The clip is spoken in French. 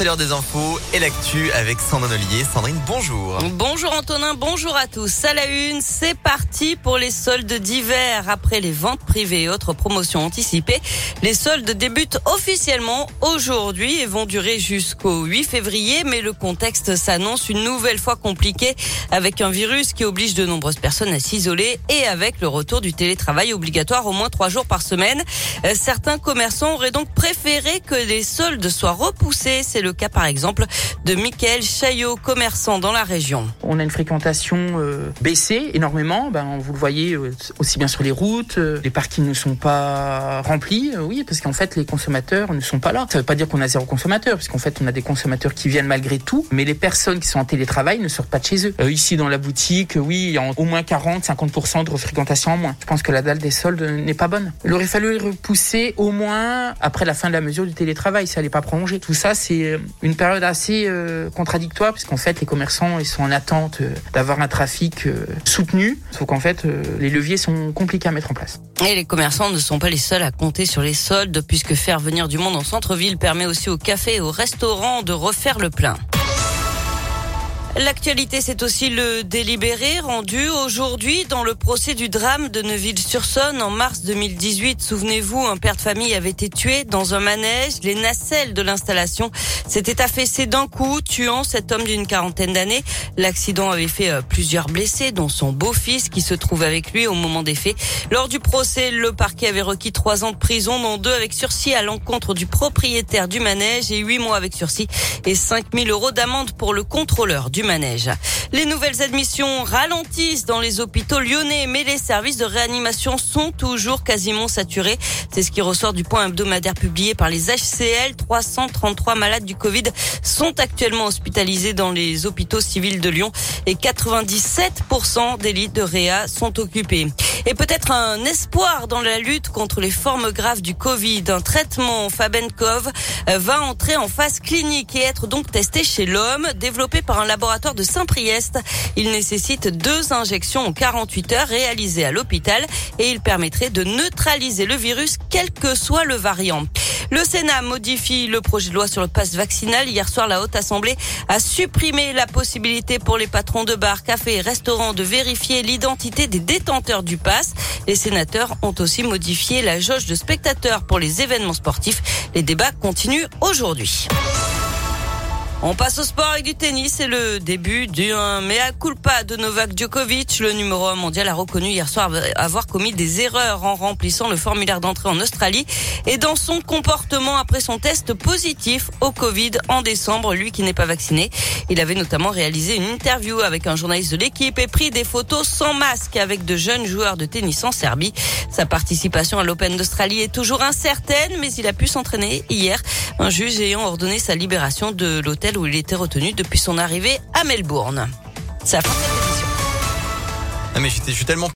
c'est l'heure des infos et l'actu avec Sandrine Ollier. Sandrine, bonjour. Bonjour Antonin, bonjour à tous. À la une, c'est parti pour les soldes d'hiver. Après les ventes privées et autres promotions anticipées, les soldes débutent officiellement aujourd'hui et vont durer jusqu'au 8 février. Mais le contexte s'annonce une nouvelle fois compliqué avec un virus qui oblige de nombreuses personnes à s'isoler et avec le retour du télétravail obligatoire au moins trois jours par semaine. Euh, certains commerçants auraient donc préféré que les soldes soient repoussés. C'est le cas par exemple de Michael Chaillot, commerçant dans la région. On a une fréquentation euh, baissée énormément. Ben, vous le voyez euh, aussi bien sur les routes. Euh, les parkings ne sont pas remplis. Oui, parce qu'en fait, les consommateurs ne sont pas là. Ça ne veut pas dire qu'on a zéro consommateur, parce qu'en fait, on a des consommateurs qui viennent malgré tout. Mais les personnes qui sont en télétravail ne sortent pas de chez eux. Ici, dans la boutique, oui, il y a au moins 40-50% de fréquentation en moins. Je pense que la dalle des soldes n'est pas bonne. Il aurait fallu repousser au moins après la fin de la mesure du télétravail. Ça n'allait pas prolonger. Tout ça, c'est une période assez euh, contradictoire, puisqu'en fait, les commerçants, ils sont en attente euh, d'avoir un trafic euh, soutenu. Sauf qu'en fait, les leviers sont compliqués à mettre en place. Et les commerçants ne sont pas les seuls à compter sur les soldes, puisque faire venir du monde en centre-ville permet aussi aux cafés et aux restaurants de refaire le plein. L'actualité, c'est aussi le délibéré rendu aujourd'hui dans le procès du drame de Neuville-sur-Saône en mars 2018. Souvenez-vous, un père de famille avait été tué dans un manège. Les nacelles de l'installation s'étaient affaissées d'un coup, tuant cet homme d'une quarantaine d'années. L'accident avait fait euh, plusieurs blessés, dont son beau-fils qui se trouve avec lui au moment des faits. Lors du procès, le parquet avait requis trois ans de prison, dont deux avec sursis à l'encontre du propriétaire du manège et huit mois avec sursis et 5000 euros d'amende pour le contrôleur du Les nouvelles admissions ralentissent dans les hôpitaux lyonnais, mais les services de réanimation sont toujours quasiment saturés. C'est ce qui ressort du point hebdomadaire publié par les HCL. 333 malades du Covid sont actuellement hospitalisés dans les hôpitaux civils de Lyon et 97% des lits de réa sont occupés. Et peut-être un espoir dans la lutte contre les formes graves du Covid. Un traitement Fabenkov euh, va entrer en phase clinique et être donc testé chez l'homme, développé par un laboratoire de Saint-Priest. Il nécessite deux injections en 48 heures réalisées à l'hôpital et il permettrait de neutraliser le virus quel que soit le variant. Le Sénat modifie le projet de loi sur le passe vaccinal. Hier soir, la Haute Assemblée a supprimé la possibilité pour les patrons de bars, cafés et restaurants de vérifier l'identité des détenteurs du pass. Les sénateurs ont aussi modifié la jauge de spectateurs pour les événements sportifs. Les débats continuent aujourd'hui. On passe au sport avec du tennis. C'est le début d'un mea culpa de Novak Djokovic. Le numéro 1 mondial a reconnu hier soir avoir commis des erreurs en remplissant le formulaire d'entrée en Australie et dans son comportement après son test positif au Covid en décembre. Lui qui n'est pas vacciné. Il avait notamment réalisé une interview avec un journaliste de l'équipe et pris des photos sans masque avec de jeunes joueurs de tennis en Serbie. Sa participation à l'Open d'Australie est toujours incertaine, mais il a pu s'entraîner hier. Un juge ayant ordonné sa libération de l'hôtel où il était retenu depuis son arrivée à Melbourne. Ça fait cette édition. Ah mais je suis tellement